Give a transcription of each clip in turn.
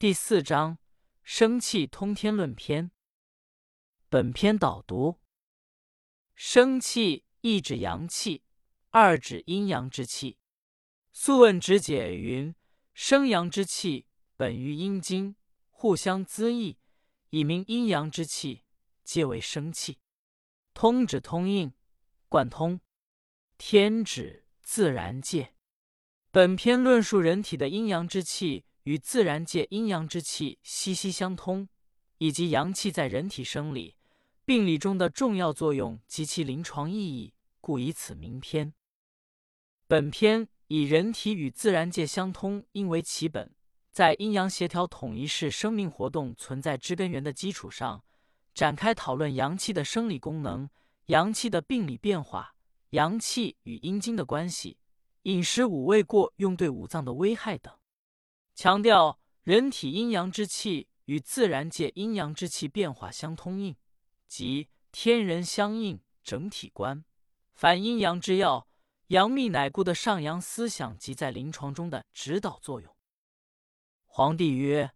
第四章生气通天论篇。本篇导读：生气一指阳气，二指阴阳之气。《素问·直解》云：“生阳之气本于阴经，互相滋益，以明阴阳之气，皆为生气。通指通应，贯通。天指自然界。本篇论述人体的阴阳之气。”与自然界阴阳之气息息相通，以及阳气在人体生理、病理中的重要作用及其临床意义，故以此名篇。本篇以人体与自然界相通应为其本，在阴阳协调统一是生命活动存在之根源的基础上，展开讨论阳气的生理功能、阳气的病理变化、阳气与阴经的关系、饮食五味过用对五脏的危害等。强调人体阴阳之气与自然界阴阳之气变化相通应，即天人相应整体观。反阴阳之要，阳秘乃固的上阳思想及在临床中的指导作用。皇帝曰：“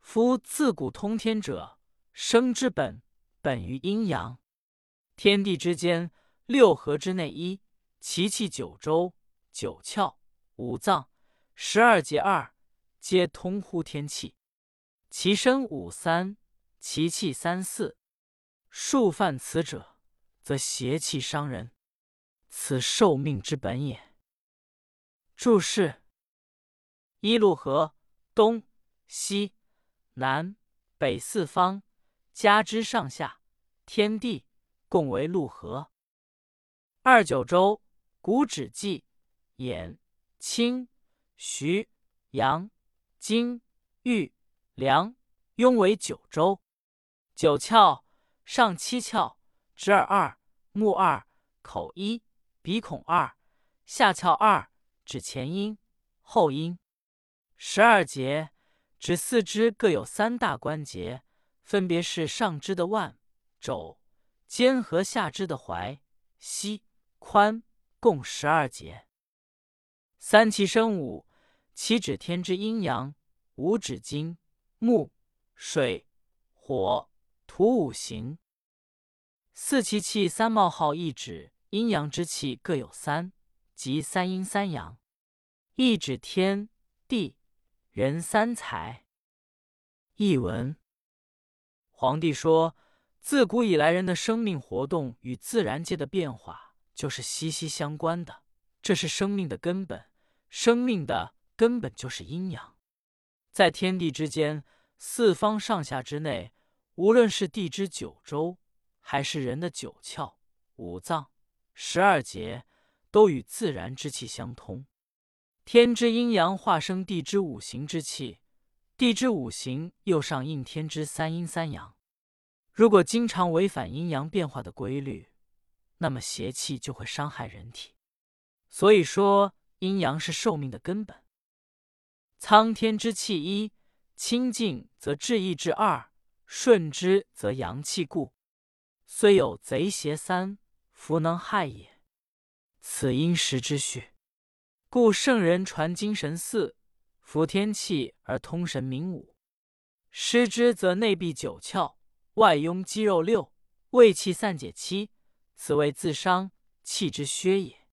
夫自古通天者，生之本，本于阴阳。天地之间，六合之内一，其气九州、九窍、五脏、十二节二。”皆通乎天气，其身五三，其气三四。数犯此者，则邪气伤人，此受命之本也。注释：一陆河东西南北四方，加之上下天地，共为陆河。二九州，古指纪、兖、青、徐、阳。金、玉、梁、雍为九州，九窍上七窍，直耳二，目二，口一，鼻孔二，下窍二，指前阴、后阴。十二节指四肢各有三大关节，分别是上肢的腕、肘、肩和下肢的踝、膝、髋，共十二节。三气生五。其指天之阴阳，五指金、木、水、火、土五行。四气气三冒号一指阴阳之气各有三，即三阴三阳。一指天地人三才。译文：皇帝说，自古以来人的生命活动与自然界的变化就是息息相关的，这是生命的根本，生命的。根本就是阴阳，在天地之间、四方上下之内，无论是地之九州，还是人的九窍、五脏、十二节，都与自然之气相通。天之阴阳化生地之五行之气，地之五行又上应天之三阴三阳。如果经常违反阴阳变化的规律，那么邪气就会伤害人体。所以说，阴阳是寿命的根本。苍天之气一，清净则志意之二，顺之则阳气固。虽有贼邪三，弗能害也。此因时之序。故圣人传精神四，服天气而通神明五。失之则内闭九窍，外壅肌肉六，胃气散解七，此谓自伤，气之削也。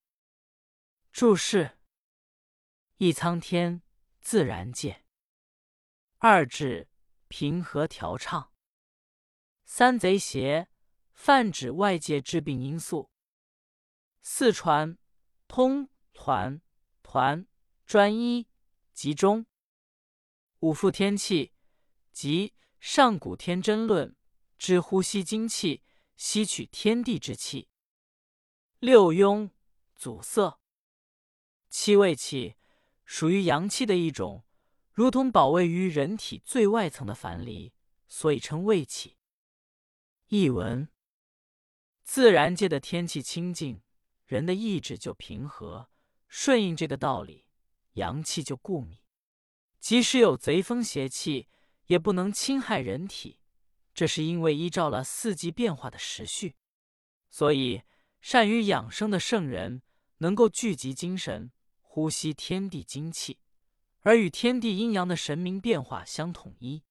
注释：一苍天。自然界，二至平和调畅，三贼邪泛指外界致病因素，四传通团团专一集中，五副天气即上古天真论之呼吸精气，吸取天地之气，六庸阻塞，七胃气。属于阳气的一种，如同保卫于人体最外层的樊篱，所以称卫气。译文：自然界的天气清净，人的意志就平和，顺应这个道理，阳气就固密。即使有贼风邪气，也不能侵害人体。这是因为依照了四季变化的时序，所以善于养生的圣人能够聚集精神。呼吸天地精气，而与天地阴阳的神明变化相统一。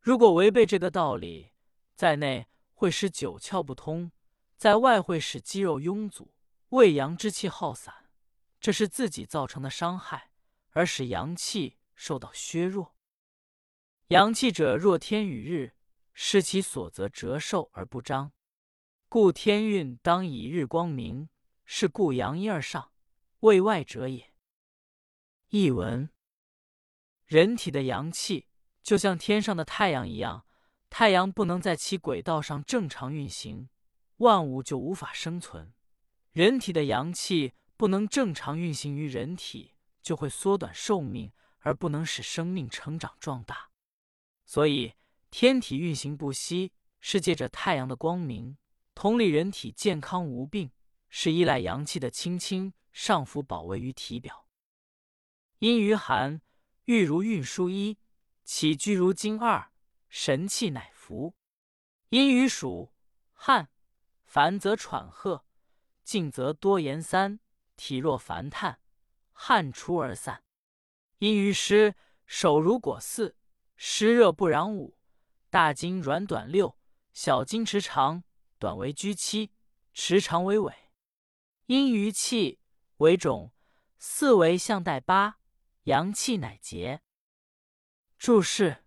如果违背这个道理，在内会使九窍不通，在外会使肌肉臃阻，胃阳之气耗散，这是自己造成的伤害，而使阳气受到削弱。阳气者，若天与日，失其所则折寿而不彰，故天运当以日光明，是故阳阴而上，为外者也。译文：人体的阳气就像天上的太阳一样，太阳不能在其轨道上正常运行，万物就无法生存；人体的阳气不能正常运行于人体，就会缩短寿命，而不能使生命成长壮大。所以，天体运行不息，是借着太阳的光明；同理，人体健康无病，是依赖阳气的清清上浮保卫于体表。阴于寒，欲如运输一，起居如经二，神气乃服。阴于暑，汗，烦则喘喝，静则多言三，体若烦叹，汗出而散。阴于湿，手如裹四。湿热不攘五，大筋软短六，小筋持长，短为居七，持长为尾。阴于气为种，四为象带八，阳气乃结。注释：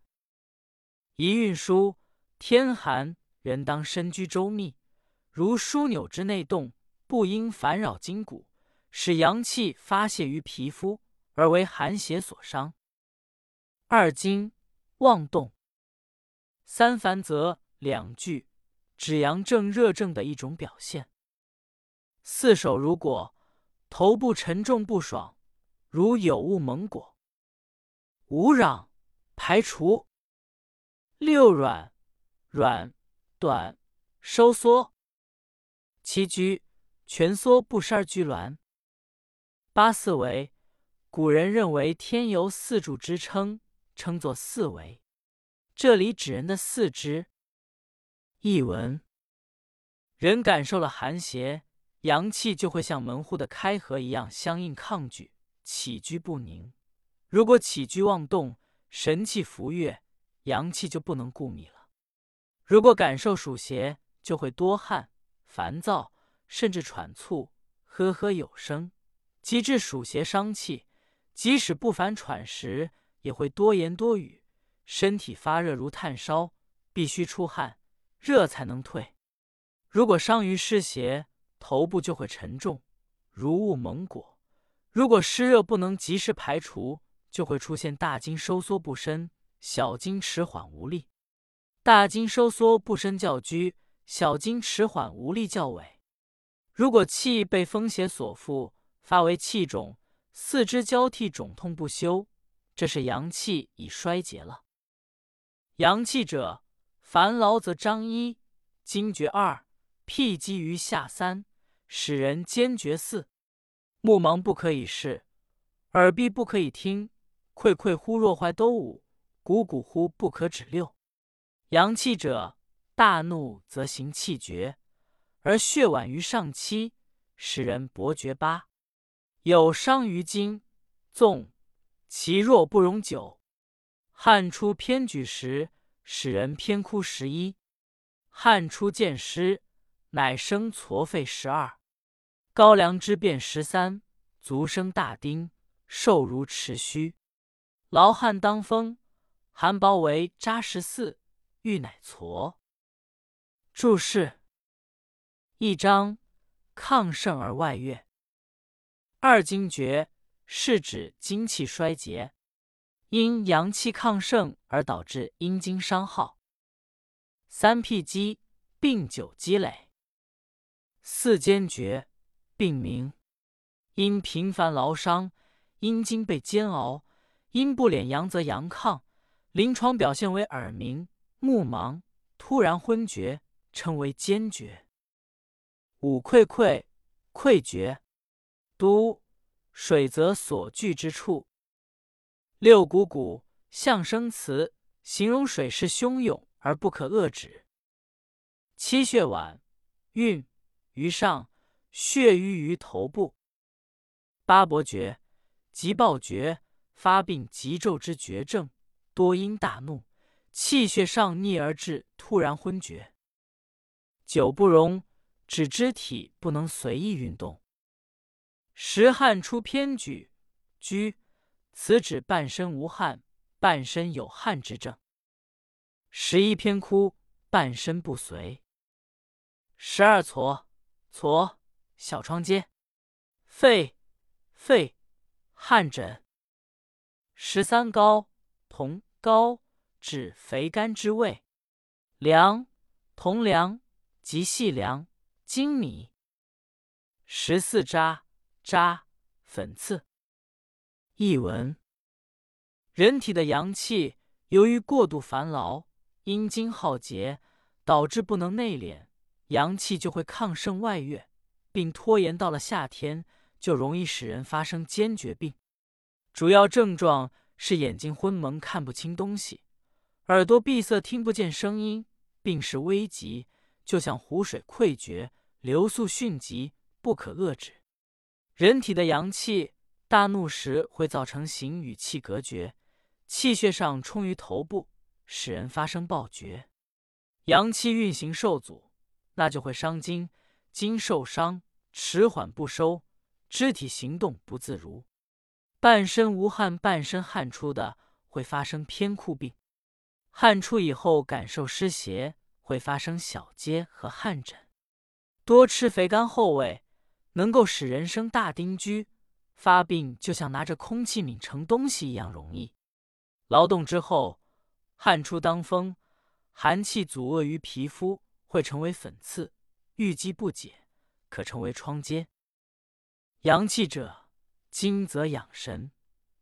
一运输，天寒，人当身居周密，如枢纽之内动，不应烦扰筋骨，使阳气发泄于皮肤，而为寒邪所伤。二经。妄动，三烦则两句，指阳正热症的一种表现。四手如果，头部沉重不爽，如有物蒙裹。五壤，排除。六软，软短收缩。七居，蜷缩不伸而居挛。八四维，古人认为天由四柱支撑。称作四维，这里指人的四肢。译文：人感受了寒邪，阳气就会像门户的开合一样相应抗拒，起居不宁。如果起居妄动，神气浮越，阳气就不能固密了。如果感受暑邪，就会多汗、烦躁，甚至喘促、呵呵有声，积致暑邪伤气。即使不烦喘时，也会多言多语，身体发热如炭烧，必须出汗，热才能退。如果伤于湿邪，头部就会沉重，如雾蒙裹；如果湿热不能及时排除，就会出现大筋收缩不伸，小筋迟缓无力。大筋收缩不伸较居，小筋迟缓无力较尾。如果气被风邪所附，发为气肿，四肢交替肿痛不休。这是阳气已衰竭了。阳气者，烦劳则张一，惊厥二，辟积于下三，使人坚决四。目盲不可以视，耳闭不可以听，溃溃乎若怀都五，鼓鼓乎不可止六。阳气者，大怒则行气绝，而血脘于上七，使人伯厥八。有伤于筋，纵。其若不容久，汗出偏举时，使人偏枯十一；汗出见湿，乃生痤肺十二；高粱之变十三，足生大丁，瘦如持须；劳汗当风，寒薄为扎十四，欲乃痤。注释：一章亢盛而外越，二经诀。是指精气衰竭，因阳气亢盛而导致阴经伤耗。三辟积，病久积累。四坚决，病名。因频繁劳伤，阴经被煎熬，阴不敛阳则阳亢，临床表现为耳鸣、目盲、突然昏厥，称为坚决。五溃溃，溃决，都。水则所聚之处。六谷谷，象声词，形容水势汹涌而不可遏止。七血脘，运于上，血瘀于头部。八伯厥，即暴厥，发病急骤之绝症，多因大怒，气血上逆而致突然昏厥。久不容，指肢体不能随意运动。时汗出偏举，居，此指半身无汗，半身有汗之症。十一偏枯，半身不遂。十二痤，痤，小疮疖。肺，肺，汗疹。十三高，同高，指肥甘之味。凉，同凉，即细粮、精米。十四渣，渣，粉刺。译文：人体的阳气由于过度烦劳，阴精耗竭，导致不能内敛，阳气就会亢盛外越，并拖延到了夏天。就容易使人发生坚决病，主要症状是眼睛昏蒙看不清东西，耳朵闭塞听不见声音，病势危急，就像湖水溃决，流速迅疾，不可遏制。人体的阳气大怒时会造成形与气隔绝，气血上冲于头部，使人发生暴厥。阳气运行受阻，那就会伤筋，筋受伤，迟缓不收。肢体行动不自如，半身无汗、半身汗出的会发生偏枯病；汗出以后感受湿邪，会发生小疖和汗疹。多吃肥甘厚味，能够使人生大丁居，发病就像拿着空气抿盛东西一样容易。劳动之后，汗出当风，寒气阻遏于皮肤，会成为粉刺，淤积不解，可成为疮疖。阳气者，精则养神，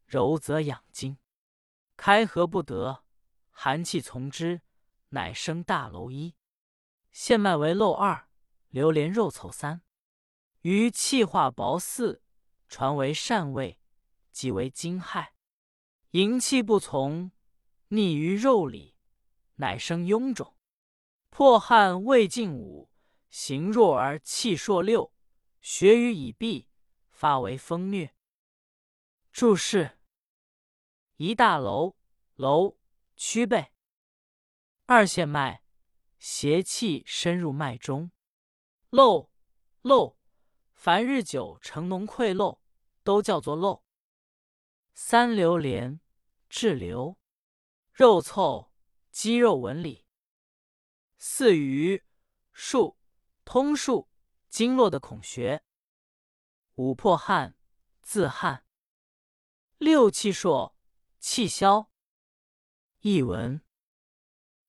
柔则养筋。开合不得，寒气从之，乃生大楼一。线脉为漏二，流连肉凑三。于气化薄四，传为善胃，即为惊骇。营气不从，逆于肉里，乃生臃肿。破汗未尽五，形弱而气硕六，血瘀已闭。发为风疟。注释：一大楼楼曲背，二线脉邪气深入脉中，漏漏，凡日久成脓溃漏，都叫做漏。三流连滞留，肉凑肌肉纹理。四鱼数通数经络的孔穴。五破汗，自汗；六气硕，气消。译文：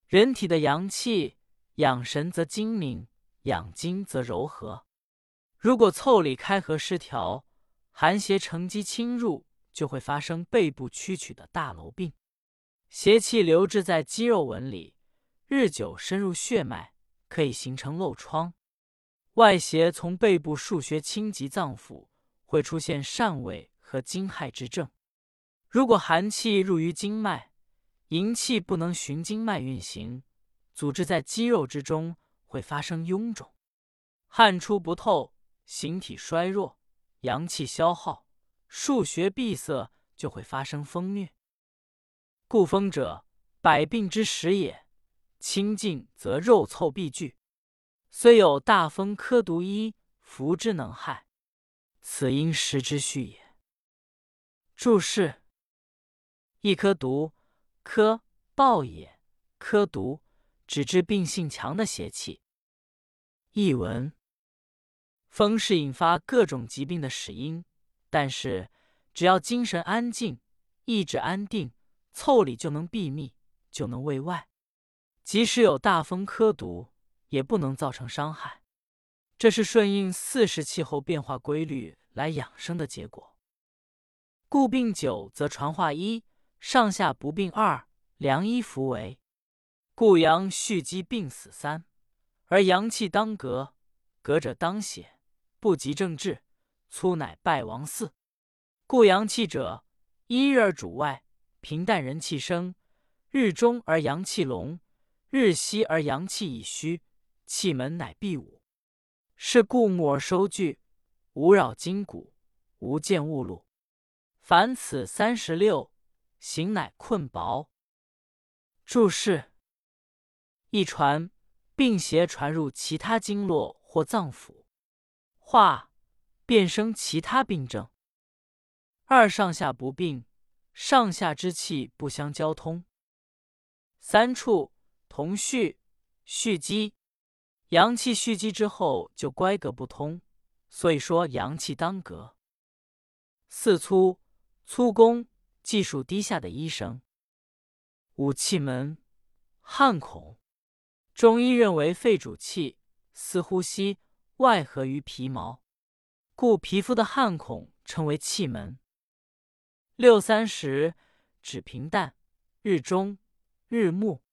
人体的阳气养神则精明，养精则柔和。如果腠理开合失调，寒邪乘机侵入，就会发生背部曲曲的大楼病。邪气留滞在肌肉纹里，日久深入血脉，可以形成漏疮。外邪从背部腧穴侵及脏腑，会出现疝痿和惊骇之症。如果寒气入于经脉，营气不能循经脉运行，阻滞在肌肉之中，会发生臃肿。汗出不透，形体衰弱，阳气消耗，腧穴闭塞，就会发生风虐。故风者，百病之始也。清静则肉凑必聚。虽有大风科毒医，服之能害，此因时之序也。注释：一颗毒，科暴也，科毒指治病性强的邪气。译文：风是引发各种疾病的始因，但是只要精神安静，意志安定，腠理就能闭密，就能卫外。即使有大风科毒。也不能造成伤害，这是顺应四时气候变化规律来养生的结果。故病久则传化一，上下不病二，良医服为。故阳蓄积病死三，而阳气当革，革者当血，不及正治，粗乃败亡四。故阳气者，一日而主外，平淡人气生；日中而阳气隆，日息而阳气已虚。气门乃闭五，是故木而收聚，无扰筋骨，无见物路。凡此三十六，形乃困薄。注释：一传，病邪传入其他经络或脏腑，化变生其他病症。二上下不并，上下之气不相交通。三处同蓄，蓄积，阳气蓄积之后就乖隔不通，所以说阳气当隔。四粗，粗工，技术低下的医生。五气门，汗孔。中医认为肺主气，司呼吸，外合于皮毛，故皮肤的汗孔称为气门。六三十，指平淡，日中、日暮。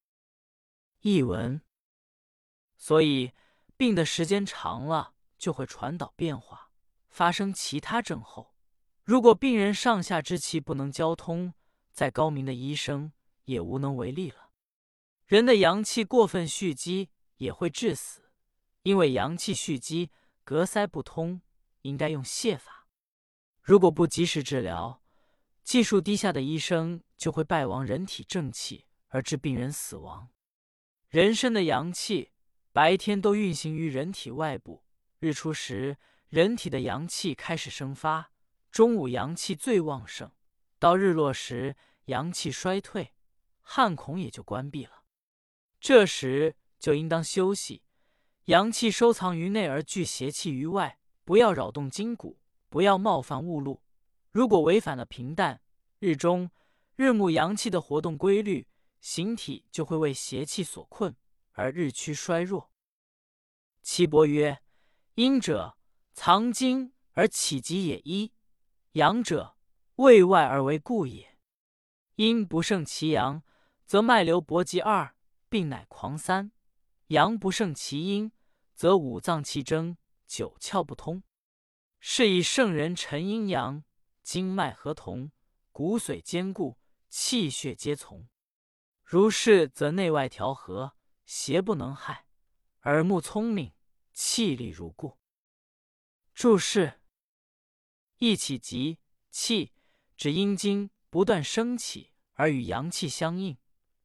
译文：所以病的时间长了，就会传导变化，发生其他症候。如果病人上下之气不能交通，再高明的医生也无能为力了。人的阳气过分蓄积也会致死，因为阳气蓄积，隔塞不通，应该用泻法。如果不及时治疗，技术低下的医生就会败亡人体正气，而致病人死亡。人身的阳气白天都运行于人体外部，日出时人体的阳气开始生发，中午阳气最旺盛，到日落时阳气衰退，汗孔也就关闭了。这时就应当休息，阳气收藏于内而聚邪气于外，不要扰动筋骨，不要冒犯物露。如果违反了平淡日中日暮阳气的活动规律，形体就会为邪气所困而日趋衰弱。岐伯曰：“阴者藏精而起极也一，阳者卫外而为固也。阴不胜其阳，则脉流搏极二，病乃狂三；阳不胜其阴，则五脏气争，九窍不通。是以圣人陈阴阳。”经脉合同，骨髓坚固，气血皆从。如是，则内外调和，邪不能害，耳目聪明，气力如故。注释：一起急气，指阴经不断升起而与阳气相应，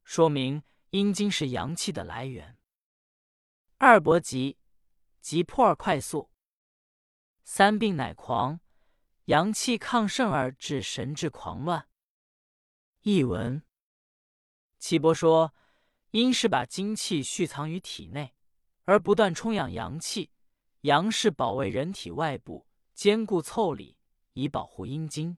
说明阴经是阳气的来源。二搏急，急迫而快速。三病乃狂。阳气亢盛而致神志狂乱。译文：岐伯说，阴是把精气蓄藏于体内，而不断充养阳气；阳是保卫人体外部，坚固腠理，以保护阴经。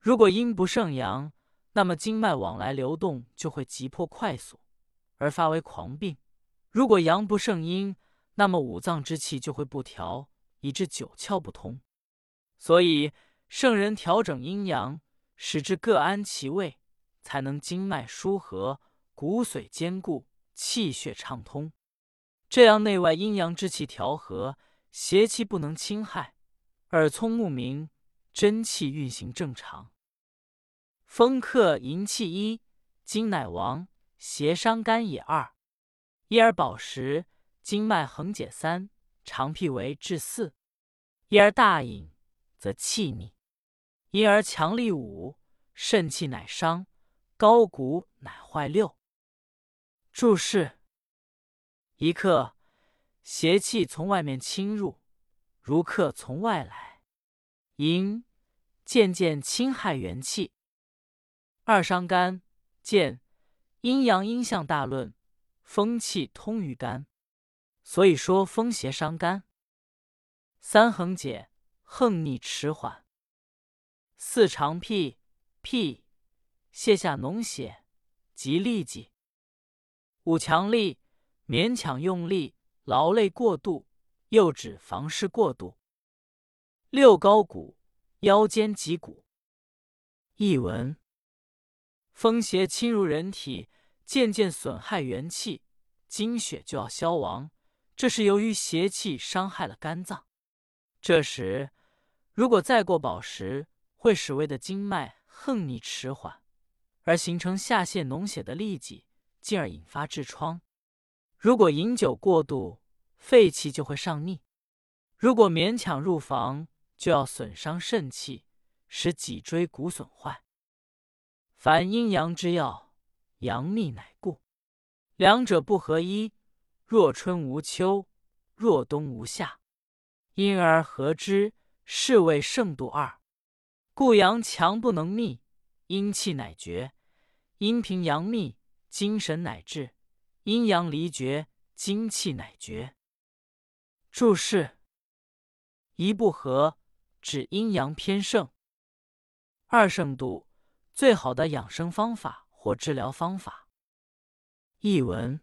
如果阴不胜阳，那么经脉往来流动就会急迫快速，而发为狂病；如果阳不胜阴，那么五脏之气就会不调，以致九窍不通。所以，圣人调整阴阳，使之各安其位，才能经脉疏合，骨髓坚固，气血畅通。这样内外阴阳之气调和，邪气不能侵害，耳聪目明，真气运行正常。风克营气一，金乃亡，邪伤肝也二。一而饱食，经脉横解三，长辟为至四。一而大饮。则气逆，因而强力五，肾气乃伤，高谷乃坏六。注释：一克，邪气从外面侵入，如客从外来，淫渐渐侵害元气。二伤肝，见阴阳阴象大论，风气通于肝，所以说风邪伤肝。三横解。横逆迟缓，四长辟辟，泻下脓血，即痢疾。五强力，勉强用力，劳累过度，又指房事过度。六高骨，腰间脊骨。译文：风邪侵入人体，渐渐损害元气，精血就要消亡，这是由于邪气伤害了肝脏。这时。如果再过饱食，会使胃的经脉横逆迟缓，而形成下泄脓血的痢疾，进而引发痔疮。如果饮酒过度，肺气就会上逆。如果勉强入房，就要损伤肾气，使脊椎骨损坏。凡阴阳之要，阳秘乃固。两者不合一，若春无秋，若冬无夏，因而合之，是谓盛度二。故阳强不能密，阴气乃绝；阴平阳密，精神乃至；阴阳离绝，精气乃绝。注释：一不和，指阴阳偏盛；二圣度，最好的养生方法或治疗方法。译文：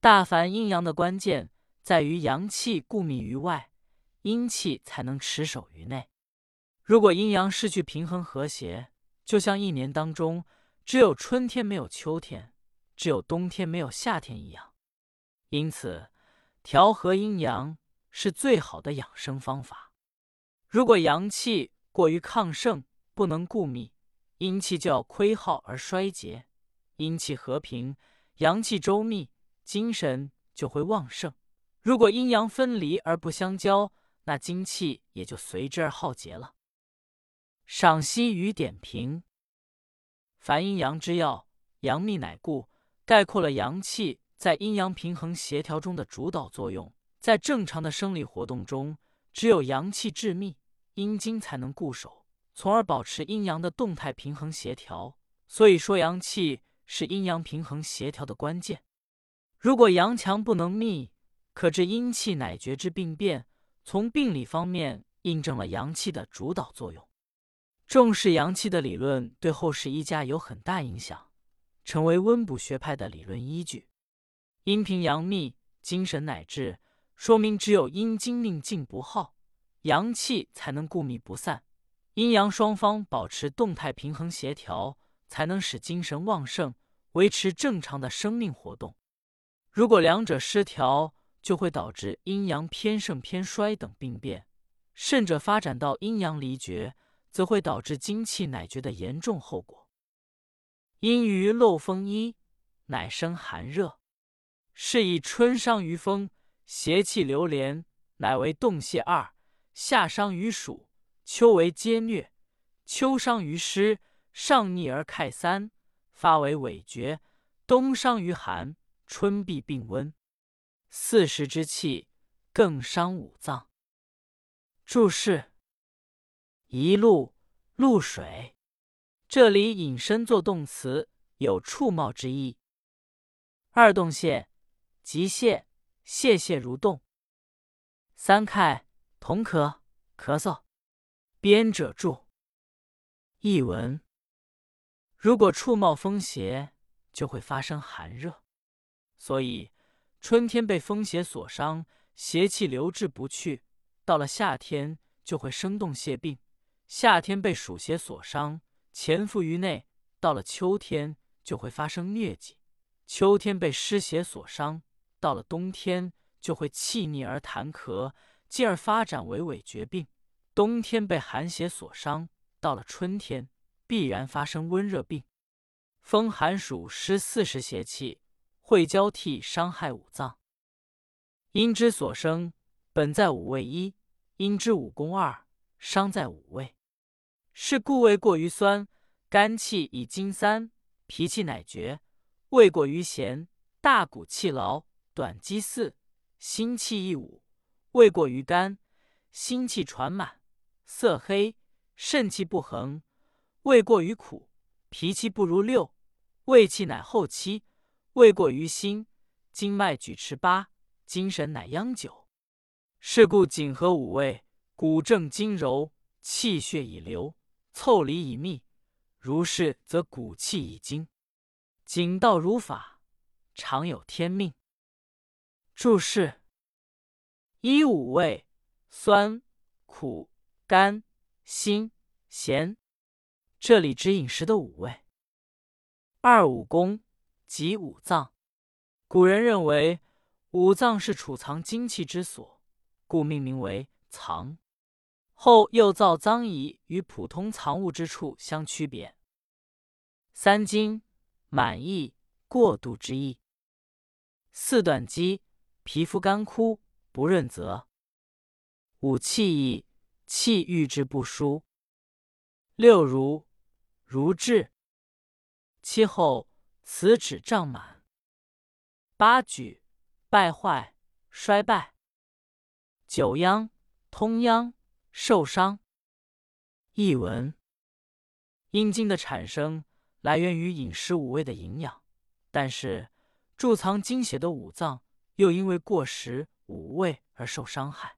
大凡阴阳的关键在于阳气固密于外，阴气才能持守于内。如果阴阳失去平衡和谐，就像一年当中只有春天没有秋天，只有冬天没有夏天一样。因此，调和阴阳是最好的养生方法。如果阳气过于亢盛，不能固密，阴气就要亏耗而衰竭；阴气和平，阳气周密，精神就会旺盛。如果阴阳分离而不相交，那精气也就随之而耗竭了。赏析与点评：凡阴阳之要，阳秘乃固，概括了阳气在阴阳平衡协调中的主导作用。在正常的生理活动中，只有阳气致密，阴精才能固守，从而保持阴阳的动态平衡协调。所以说，阳气是阴阳平衡协调的关键。如果阳强不能密，可致阴气乃绝之病变。从病理方面，印证了阳气的主导作用。重视阳气的理论对后世医家有很大影响，成为温补学派的理论依据。阴平阳秘，精神乃至，说明只有阴精命静不耗，阳气才能固密不散，阴阳双方保持动态平衡协调，才能使精神旺盛，维持正常的生命活动。如果两者失调，就会导致阴阳偏盛偏衰等病变，甚至发展到阴阳离绝。则会导致精气乃绝的严重后果。因于漏风衣，乃生寒热，是以春伤于风，邪气流连，乃为冻泄二；夏伤于暑，秋为皆虐；秋伤于湿，上逆而开三，发为痿厥；冬伤于寒，春必病温。四时之气更伤五脏。注释。一露露水，这里引申作动词，有触冒之意。二动泻，即泻，泻泻如动。三看，同咳，咳嗽。编者注：译文：如果触冒风邪，就会发生寒热，所以春天被风邪所伤，邪气留滞不去，到了夏天就会生冻泄病。夏天被暑邪所伤，潜伏于内；到了秋天就会发生疟疾；秋天被湿邪所伤，到了冬天就会气逆而痰咳，进而发展为痿厥病；冬天被寒邪所伤，到了春天必然发生温热病。风寒暑湿四时邪气会交替伤害五脏，阴之所生本在五味一，阴之五功二，伤在五味。是故胃过于酸，肝气以精三，脾气乃绝；胃过于咸，大骨气劳，短肌四，心气亦五；胃过于甘，心气传满，色黑，肾气不恒；胃过于苦，脾气不如六，胃气乃后七；胃过于辛，经脉举持八，精神乃央九。是故谨合五味，骨正筋柔，气血已流。凑理以密，如是则骨气已精，谨道如法，常有天命。注释：一五味：酸、苦、甘、辛、咸，这里指饮食的五味。二五功即五脏。古人认为五脏是储藏精气之所，故命名为藏。后又造脏仪与普通藏物之处相区别。三经满意过度之意。四短肌皮肤干枯不润泽。五气意气郁之不舒。六如如至。七后此指胀满。八举败坏衰败。九殃通殃受伤。译文：阴茎的产生来源于饮食五味的营养，但是贮藏精血的五脏又因为过食五味而受伤害。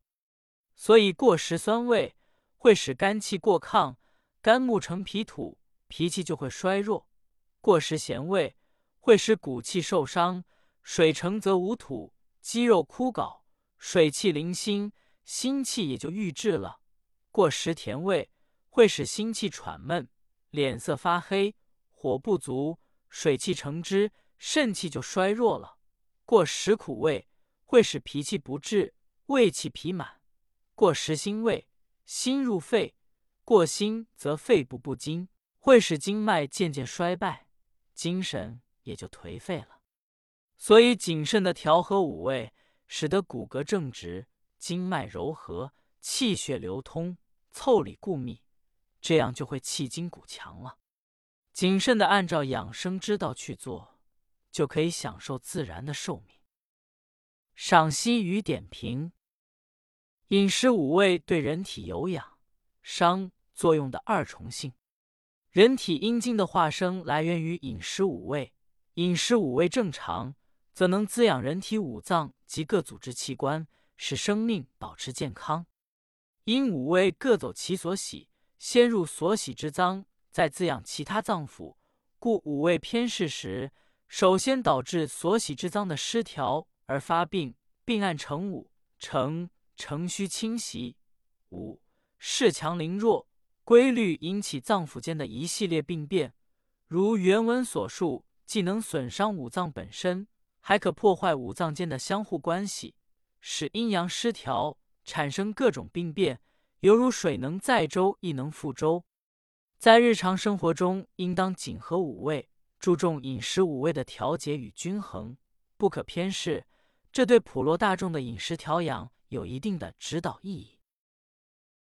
所以过食酸味会使肝气过亢，肝木成脾土，脾气就会衰弱；过食咸味会使骨气受伤，水成则无土，肌肉枯槁，水气零星，心气也就郁滞了。过食甜味会使心气喘闷，脸色发黑，火不足，水气成汁，肾气就衰弱了。过食苦味会使脾气不治，胃气痞满。过食辛味，心入肺；过辛则肺部不精，会使经脉渐渐衰败，精神也就颓废了。所以谨慎的调和五味，使得骨骼正直，经脉柔和，气血流通，凑理固密，这样就会气筋骨强了。谨慎的按照养生之道去做，就可以享受自然的寿命。赏析与点评。饮食五味对人体有养伤作用的二重性，人体阴经的化生来源于饮食五味，饮食五味正常，则能滋养人体五脏及各组织器官，使生命保持健康。因五味各走其所喜，先入所喜之脏，再滋养其他脏腑，故五味偏嗜时，首先导致所喜之脏的失调而发病，病案成五成。成虚侵袭，五恃强凌弱，规律引起脏腑间的一系列病变。如原文所述，既能损伤五脏本身，还可破坏五脏间的相互关系，使阴阳失调，产生各种病变，犹如水能载舟，亦能覆舟。在日常生活中，应当谨合五味，注重饮食五味的调节与均衡，不可偏嗜。这对普罗大众的饮食调养。有一定的指导意义。